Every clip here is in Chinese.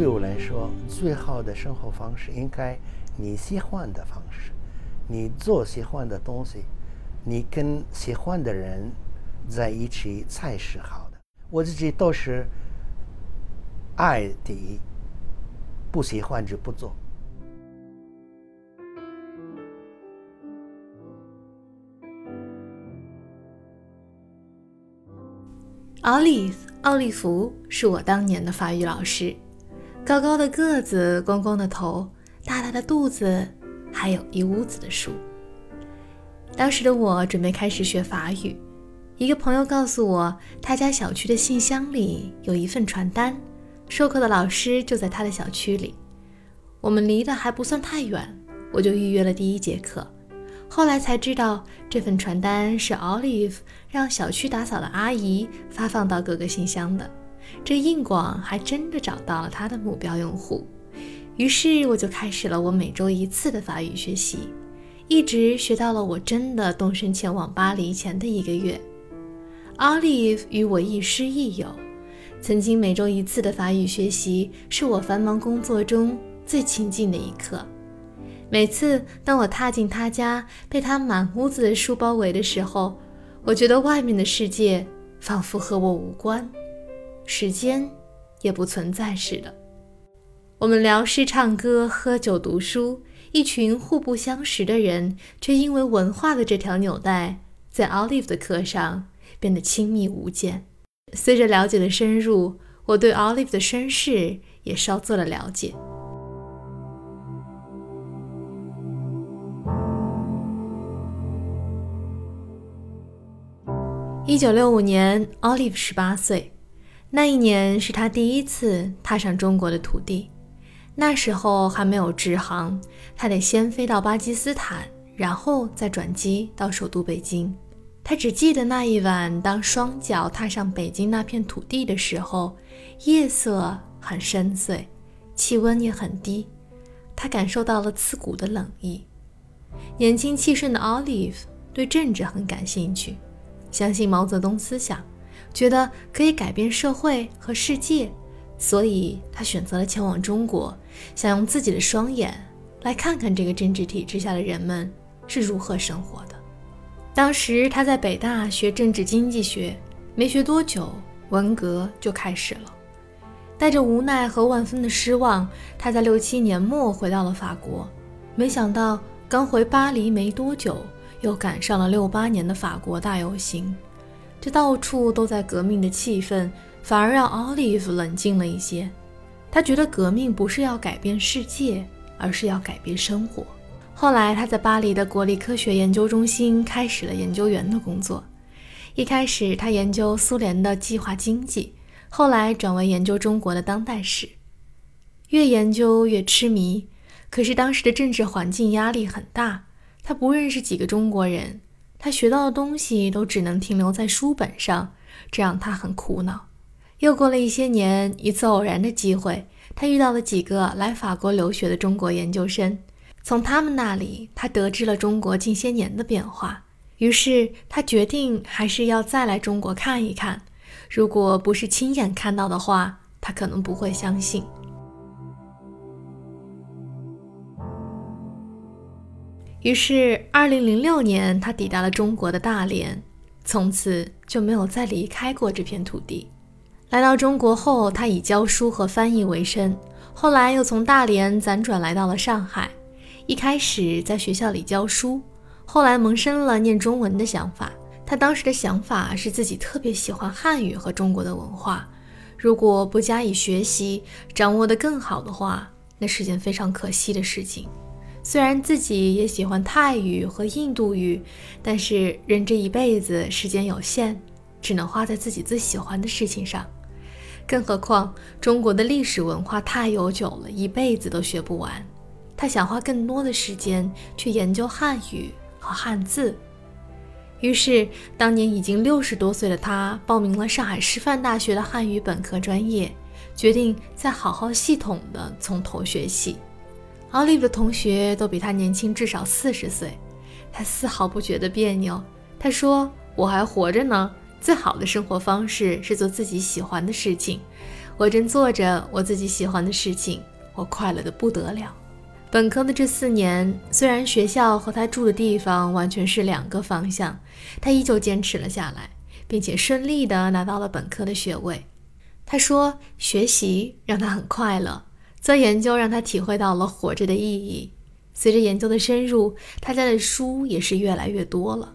对我来说，最好的生活方式应该你喜欢的方式，你做喜欢的东西，你跟喜欢的人在一起才是好的。我自己都是爱第一，不喜欢就不做。Olive 奥利弗是我当年的法语老师，高高的个子，光光的头，大大的肚子，还有一屋子的书。当时的我准备开始学法语，一个朋友告诉我，他家小区的信箱里有一份传单，授课的老师就在他的小区里。我们离得还不算太远，我就预约了第一节课。后来才知道，这份传单是 Olive 让小区打扫的阿姨发放到各个信箱的。这硬广还真的找到了他的目标用户。于是我就开始了我每周一次的法语学习，一直学到了我真的动身前往巴黎前的一个月。Olive 与我亦师亦友，曾经每周一次的法语学习是我繁忙工作中最亲近的一刻。每次当我踏进他家，被他满屋子的书包围的时候，我觉得外面的世界仿佛和我无关，时间也不存在似的。我们聊诗、唱歌、喝酒、读书，一群互不相识的人，却因为文化的这条纽带，在 Olive 的课上变得亲密无间。随着了解的深入，我对 Olive 的身世也稍做了了解。一九六五年，Olive 十八岁，那一年是他第一次踏上中国的土地。那时候还没有直航，他得先飞到巴基斯坦，然后再转机到首都北京。他只记得那一晚，当双脚踏上北京那片土地的时候，夜色很深邃，气温也很低，他感受到了刺骨的冷意。年轻气盛的 Olive 对政治很感兴趣。相信毛泽东思想，觉得可以改变社会和世界，所以他选择了前往中国，想用自己的双眼来看看这个政治体制下的人们是如何生活的。当时他在北大学政治经济学，没学多久，文革就开始了。带着无奈和万分的失望，他在六七年末回到了法国，没想到刚回巴黎没多久。又赶上了六八年的法国大游行，这到处都在革命的气氛，反而让 Olive 冷静了一些。他觉得革命不是要改变世界，而是要改变生活。后来他在巴黎的国立科学研究中心开始了研究员的工作。一开始他研究苏联的计划经济，后来转为研究中国的当代史。越研究越痴迷，可是当时的政治环境压力很大。他不认识几个中国人，他学到的东西都只能停留在书本上，这让他很苦恼。又过了一些年，一次偶然的机会，他遇到了几个来法国留学的中国研究生，从他们那里，他得知了中国近些年的变化。于是他决定还是要再来中国看一看，如果不是亲眼看到的话，他可能不会相信。于是，二零零六年，他抵达了中国的大连，从此就没有再离开过这片土地。来到中国后，他以教书和翻译为生，后来又从大连辗转来到了上海。一开始在学校里教书，后来萌生了念中文的想法。他当时的想法是自己特别喜欢汉语和中国的文化，如果不加以学习，掌握得更好的话，那是件非常可惜的事情。虽然自己也喜欢泰语和印度语，但是人这一辈子时间有限，只能花在自己最喜欢的事情上。更何况中国的历史文化太悠久了，一辈子都学不完。他想花更多的时间去研究汉语和汉字。于是，当年已经六十多岁的他报名了上海师范大学的汉语本科专业，决定再好好系统的从头学习习。Olive 的同学都比他年轻至少四十岁，他丝毫不觉得别扭。他说：“我还活着呢，最好的生活方式是做自己喜欢的事情。我正做着我自己喜欢的事情，我快乐的不得了。本科的这四年，虽然学校和他住的地方完全是两个方向，他依旧坚持了下来，并且顺利的拿到了本科的学位。他说，学习让他很快乐，做研究让他体会到了活着的意义。随着研究的深入，他家的书也是越来越多了。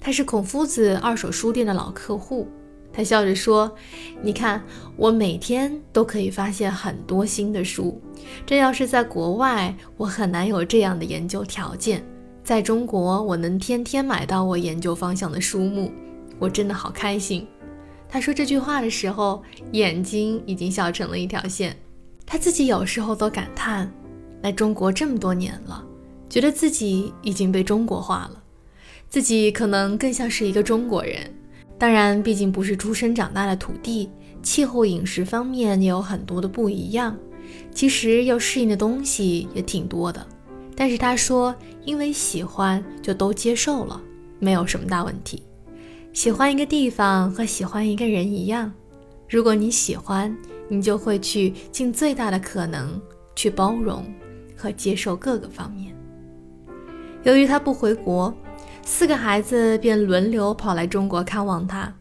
他是孔夫子二手书店的老客户。他笑着说：“你看，我每天都可以发现很多新的书。这要是在国外，我很难有这样的研究条件。在中国，我能天天买到我研究方向的书目，我真的好开心。”他说这句话的时候，眼睛已经笑成了一条线。他自己有时候都感叹：来中国这么多年了，觉得自己已经被中国化了，自己可能更像是一个中国人。当然，毕竟不是出生长大的土地，气候、饮食方面也有很多的不一样。其实要适应的东西也挺多的。但是他说，因为喜欢，就都接受了，没有什么大问题。喜欢一个地方和喜欢一个人一样，如果你喜欢，你就会去尽最大的可能去包容和接受各个方面。由于他不回国。四个孩子便轮流跑来中国看望他。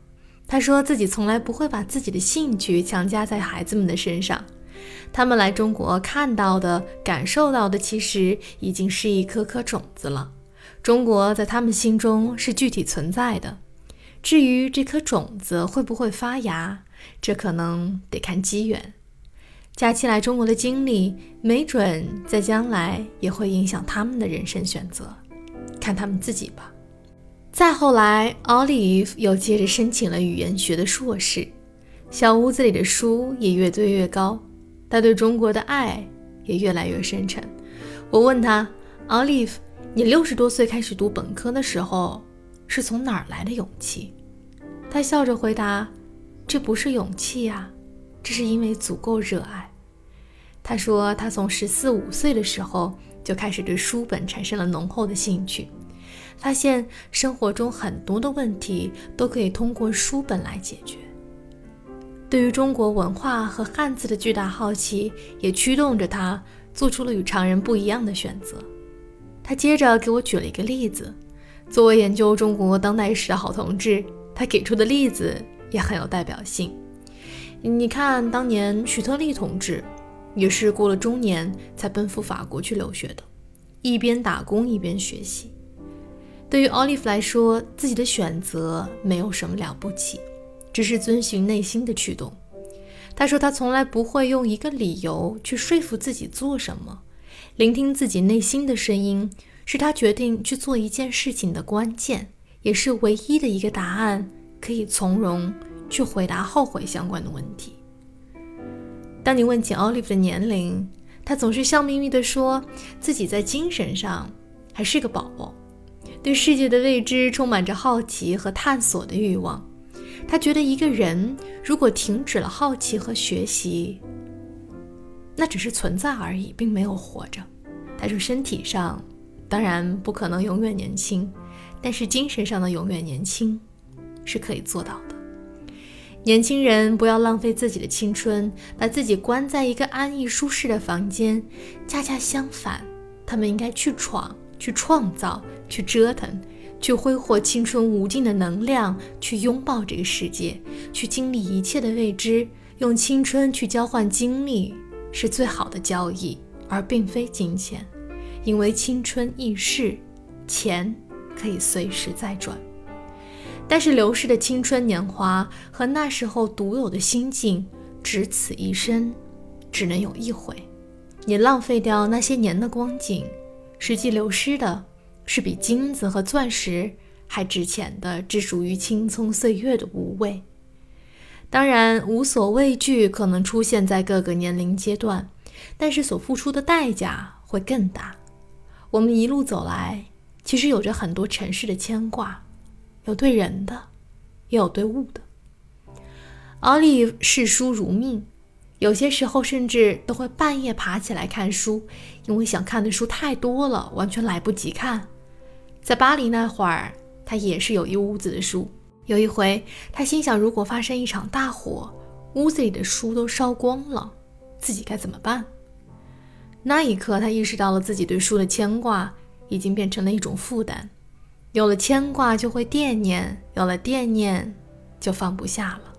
他说自己从来不会把自己的兴趣强加在孩子们的身上。他们来中国看到的、感受到的，其实已经是一颗颗种子了。中国在他们心中是具体存在的。至于这颗种子会不会发芽，这可能得看机缘。假期来中国的经历，没准在将来也会影响他们的人生选择。看他们自己吧。再后来，Olive 又接着申请了语言学的硕士。小屋子里的书也越堆越高，他对中国的爱也越来越深沉。我问他：“Olive，你六十多岁开始读本科的时候，是从哪儿来的勇气？”他笑着回答：“这不是勇气呀，这是因为足够热爱。”他说：“他从十四五岁的时候。”就开始对书本产生了浓厚的兴趣，发现生活中很多的问题都可以通过书本来解决。对于中国文化和汉字的巨大好奇，也驱动着他做出了与常人不一样的选择。他接着给我举了一个例子，作为研究中国当代史的好同志，他给出的例子也很有代表性。你看，当年许特立同志。也是过了中年才奔赴法国去留学的，一边打工一边学习。对于奥利弗来说，自己的选择没有什么了不起，只是遵循内心的驱动。他说他从来不会用一个理由去说服自己做什么，聆听自己内心的声音是他决定去做一件事情的关键，也是唯一的一个答案，可以从容去回答后悔相关的问题。当你问起 Olive 的年龄，他总是笑眯眯地说自己在精神上还是个宝宝，对世界的未知充满着好奇和探索的欲望。他觉得一个人如果停止了好奇和学习，那只是存在而已，并没有活着。他说，身体上当然不可能永远年轻，但是精神上的永远年轻是可以做到的。年轻人不要浪费自己的青春，把自己关在一个安逸舒适的房间。恰恰相反，他们应该去闯、去创造、去折腾、去挥霍青春无尽的能量，去拥抱这个世界，去经历一切的未知。用青春去交换经历，是最好的交易，而并非金钱，因为青春易逝，钱可以随时再赚。但是流逝的青春年华和那时候独有的心境，只此一生，只能有一回。你浪费掉那些年的光景，实际流失的是比金子和钻石还值钱的，只属于青葱岁月的无畏。当然，无所畏惧可能出现在各个年龄阶段，但是所付出的代价会更大。我们一路走来，其实有着很多尘世的牵挂。有对人的，也有对物的。奥利视书如命，有些时候甚至都会半夜爬起来看书，因为想看的书太多了，完全来不及看。在巴黎那会儿，他也是有一屋子的书。有一回，他心想，如果发生一场大火，屋子里的书都烧光了，自己该怎么办？那一刻，他意识到了自己对书的牵挂已经变成了一种负担。有了牵挂，就会惦念；有了惦念，就放不下了。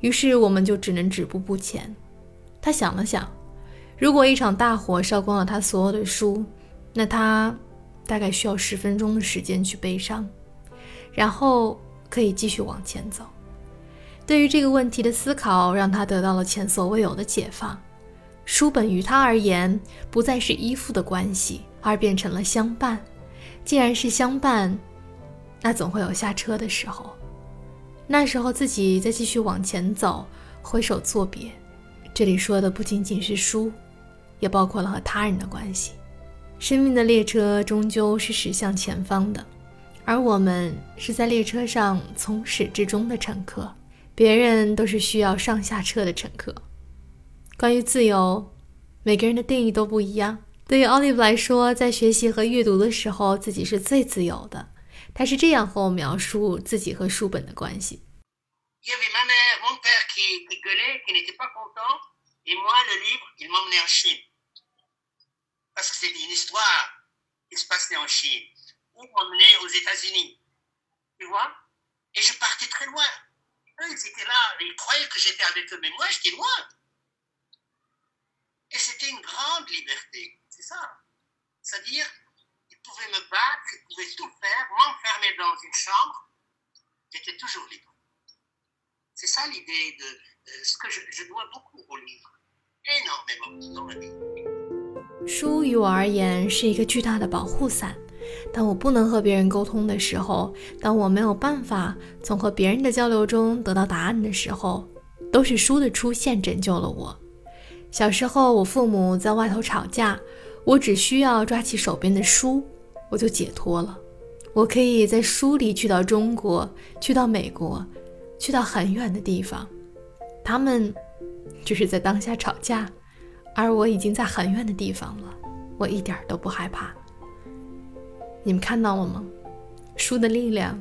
于是，我们就只能止步不前。他想了想，如果一场大火烧光了他所有的书，那他大概需要十分钟的时间去悲伤，然后可以继续往前走。对于这个问题的思考，让他得到了前所未有的解放。书本于他而言，不再是依附的关系，而变成了相伴。既然是相伴，那总会有下车的时候。那时候自己再继续往前走，挥手作别。这里说的不仅仅是书，也包括了和他人的关系。生命的列车终究是驶向前方的，而我们是在列车上从始至终的乘客。别人都是需要上下车的乘客。关于自由，每个人的定义都不一样。对于 Olive 来说，在学习和阅读的时候，自己是最自由的。他是这样和我描述自己和书本的关系。Et c'était une histoire qui se passait en Chine, ou m'emmenait aux États-Unis. Tu vois Et je partais très loin. Eux, ils étaient là, ils croyaient que j'étais avec eux, mais moi, j'étais loin. Et c'était une grande liberté, ça. C'est-à-dire, ils pouvaient me battre, ils pouvaient tout faire, m'enfermer dans une chambre, j'étais toujours libre. C'est ça l'idée de euh, ce que je, je dois beaucoup au livre, énormément dans ma vie. 书于我而言是一个巨大的保护伞。当我不能和别人沟通的时候，当我没有办法从和别人的交流中得到答案的时候，都是书的出现拯救了我。小时候，我父母在外头吵架，我只需要抓起手边的书，我就解脱了。我可以在书里去到中国，去到美国，去到很远的地方。他们只是在当下吵架，而我已经在很远的地方了。我一点都不害怕。你们看到了吗？书的力量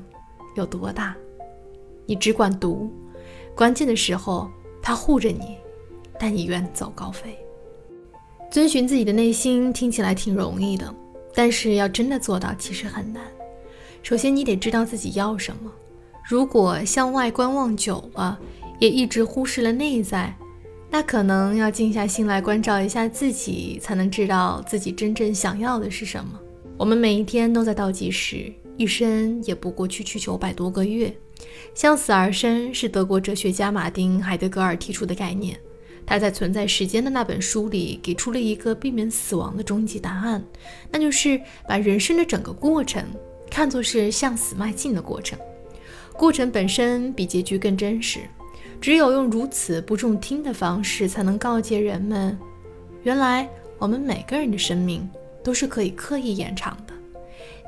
有多大？你只管读，关键的时候它护着你。带你远走高飞，遵循自己的内心听起来挺容易的，但是要真的做到其实很难。首先，你得知道自己要什么。如果向外观望久了，也一直忽视了内在，那可能要静下心来关照一下自己，才能知道自己真正想要的是什么。我们每一天都在倒计时，一生也不过区区九百多个月。向死而生是德国哲学家马丁·海德格尔提出的概念。他在《存在时间》的那本书里给出了一个避免死亡的终极答案，那就是把人生的整个过程看作是向死迈进的过程。过程本身比结局更真实，只有用如此不中听的方式，才能告诫人们：原来我们每个人的生命都是可以刻意延长的，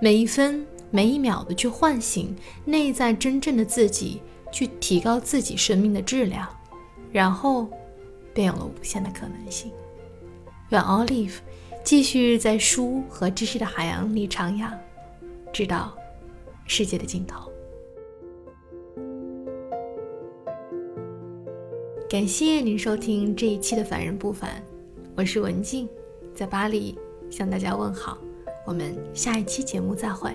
每一分每一秒的去唤醒内在真正的自己，去提高自己生命的质量，然后。便有了无限的可能性。愿 Olive 继续在书和知识的海洋里徜徉，直到世界的尽头。感谢您收听这一期的《凡人不凡》，我是文静，在巴黎向大家问好。我们下一期节目再会。